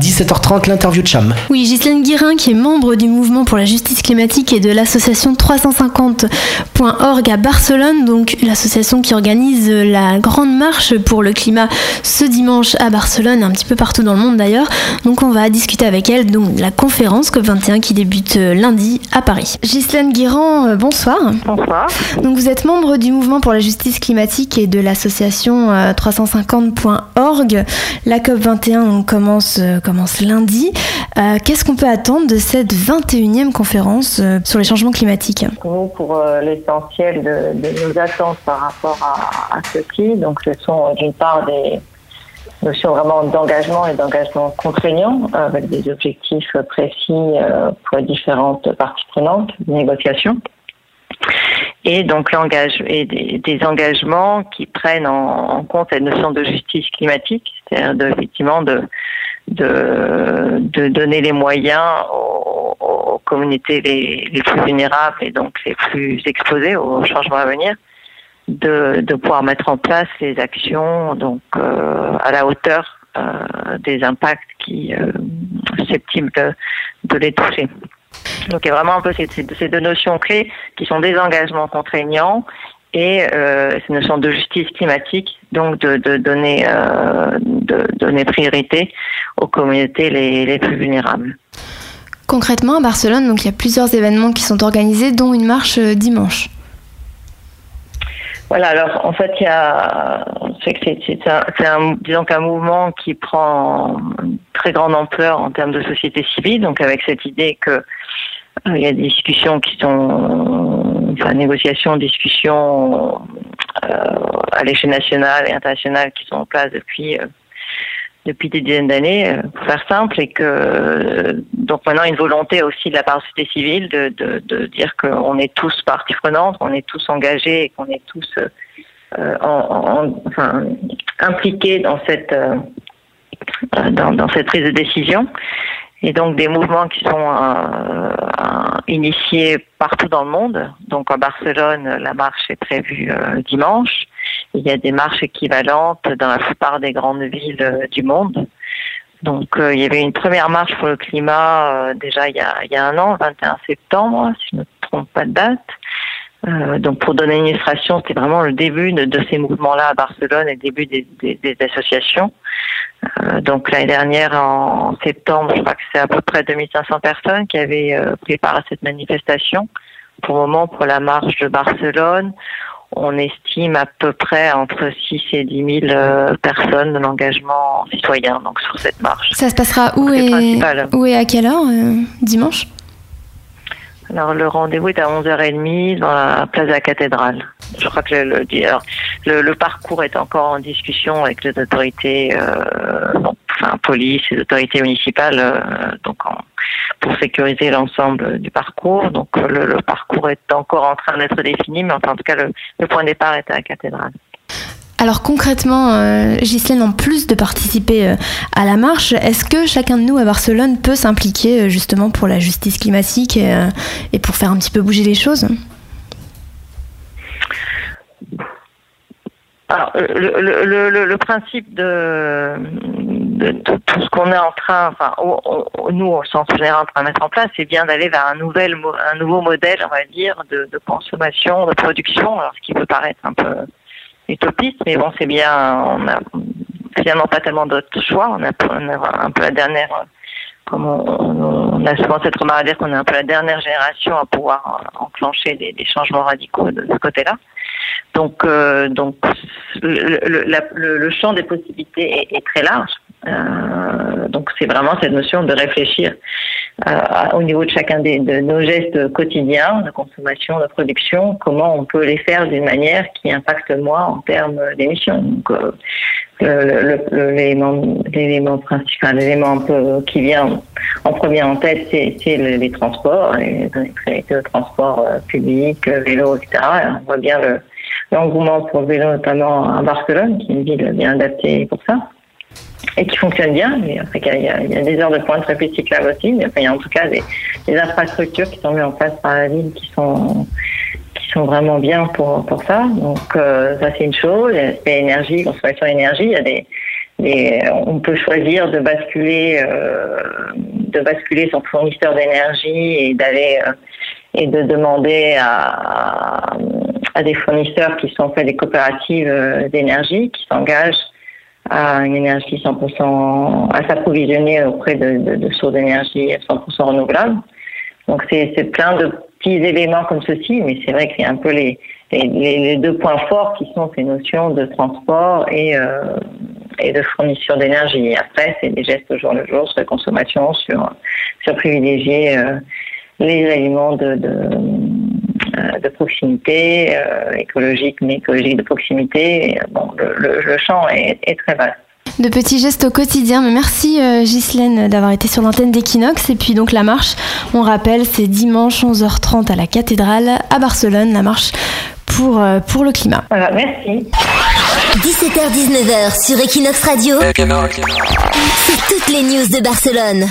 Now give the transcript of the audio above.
17h30, l'interview de Cham. Oui, Ghislaine Guirin, qui est membre du mouvement pour la justice climatique et de l'association 350.org à Barcelone, donc l'association qui organise la grande marche pour le climat ce dimanche à Barcelone, un petit peu partout dans le monde d'ailleurs. Donc on va discuter avec elle donc de la conférence COP21 qui débute lundi à Paris. Ghislaine Guiran, euh, bonsoir. Bonsoir. Donc vous êtes membre du mouvement pour la justice climatique et de l'association 350.org. La COP21 commence, euh, commence lundi. Euh, Qu'est-ce qu'on peut attendre de cette 21e conférence euh, sur les changements climatiques? Nous, pour euh, l'essentiel de, de nos attentes par rapport à, à ceci, donc ce sont d'une part des notions vraiment d'engagement et d'engagement contraignant avec des objectifs précis euh, pour les différentes parties prenantes, négociations. Et donc l'engage et des, des engagements qui prennent en, en compte la notion de justice climatique, c'est-à-dire effectivement de, de, de donner les moyens aux, aux communautés les, les plus vulnérables et donc les plus exposées aux changements à venir, de, de pouvoir mettre en place les actions donc euh, à la hauteur euh, des impacts qui euh, susceptibles de, de les toucher. Donc il y a vraiment un peu ces, ces, deux notions clés qui sont des engagements contraignants et euh, ces notions de justice climatique, donc de, de donner euh, de donner priorité aux communautés les, les plus vulnérables. Concrètement, à Barcelone, donc il y a plusieurs événements qui sont organisés, dont une marche euh, dimanche. Voilà, alors en fait, il y a, c'est un, disons qu'un mouvement qui prend une très grande ampleur en termes de société civile, donc avec cette idée que euh, il y a des discussions qui sont, enfin, négociations, discussions euh, à l'échelle nationale et internationale qui sont en place depuis euh, depuis des dizaines d'années, euh, pour faire simple, et que donc maintenant une volonté aussi de la part de la société civile de, de, dire qu'on est tous partie prenante, qu'on est tous engagés et qu'on est tous en, en, enfin, impliqués dans cette dans cette prise de décision. Et donc des mouvements qui sont euh, initiés partout dans le monde. Donc à Barcelone, la marche est prévue euh, dimanche. Il y a des marches équivalentes dans la plupart des grandes villes euh, du monde. Donc euh, il y avait une première marche pour le climat euh, déjà il y, a, il y a un an, 21 septembre, si je ne me trompe pas de date. Euh, donc pour donner une illustration, c'était vraiment le début de, de ces mouvements-là à Barcelone et le début des, des, des associations. Euh, donc l'année dernière, en septembre, je crois que c'est à peu près 2500 personnes qui avaient euh, pris part à cette manifestation. Pour le moment, pour la marche de Barcelone, on estime à peu près entre 6 et 10 000 euh, personnes de l'engagement citoyen donc sur cette marche. Ça se passera où et, principal. où et à quelle heure dimanche? Alors le rendez-vous est à 11h30 dans la place de la cathédrale. Je crois que le, le, alors, le, parcours est encore en discussion avec les autorités, euh, enfin police, les autorités municipales, euh, donc en, pour sécuriser l'ensemble du parcours. Donc le, le parcours est encore en train d'être défini, mais enfin, en tout cas le, point de départ est à la cathédrale. Alors concrètement, euh, Ghislaine, en plus de participer euh, à la marche, est-ce que chacun de nous à Barcelone peut s'impliquer euh, justement pour la justice climatique euh, et pour faire un petit peu bouger les choses? Alors, le, le, le, le, principe de, de, de tout ce qu'on est en train, enfin, au- au- nous, au sens général, en train de mettre en place, c'est bien d'aller vers un nouvel, un nouveau modèle, on va dire, de, de consommation, de production. Alors, ce qui peut paraître un peu utopiste, mais bon, c'est bien. On a finalement pas tellement d'autres choix. On a, on a un peu la dernière. Comme on, on- on a souvent cette remarque à dire qu'on est un peu la dernière génération à pouvoir enclencher des, des changements radicaux de ce côté-là. Donc, euh, donc le, le, le- le champ des possibilités est, est très large. Euh, donc, c'est vraiment cette notion de réfléchir euh, au niveau de chacun des, de nos gestes quotidiens de consommation, de production, comment on peut les faire d'une manière qui impacte moins en termes d'émissions. Donc, euh, l'élément principal, l'élément peu qui vient en premier en tête, c'est c'est le- les transports, les, transports euh, publics, euh, vélo, etc. On voit bien le, l'engouement pour le vélo, notamment à Barcelone, qui est une ville bien adaptée pour ça, et qui fonctionne bien. Il y, a, des heures de pointe très cyclables aussi, mais il y a en tout cas des, infrastructures qui sont mises en place par la ville qui sont sont vraiment bien pour, pour ça. Donc ça c'est une chose. L'aspect énergie, consommation d'énergie, il y a des, on peut choisir de basculer, de basculer son fournisseur d'énergie et d'aller et de demander à, des fournisseurs qui sont fait des coopératives d'énergie, qui s'engagent à une énergie 100%, à s'approvisionner auprès de, sources d'énergie 100% renouvelables. Donc c'est plein de petits éléments comme ceci, mais c'est vrai que c'est un peu les, les, deux points forts qui sont ces notions de transport et, euh, et de fourniture d'énergie. Après, c'est des gestes au jour le jour sur la consommation, sur, sur privilégier euh, les aliments de, euh, de proximité, euh, écologique, mais écologique de proximité. Bon, le, le, champ est, est, très vaste. De petits gestes au quotidien. Mais merci euh, Ghislaine d'avoir été sur l'antenne d'Equinox. Et puis donc la marche, on rappelle, c'est dimanche 11h30 à la cathédrale à Barcelone, la marche pour, pour le climat. Voilà, merci. 17h-19h sur Equinox Radio. C'est toutes les news de Barcelone.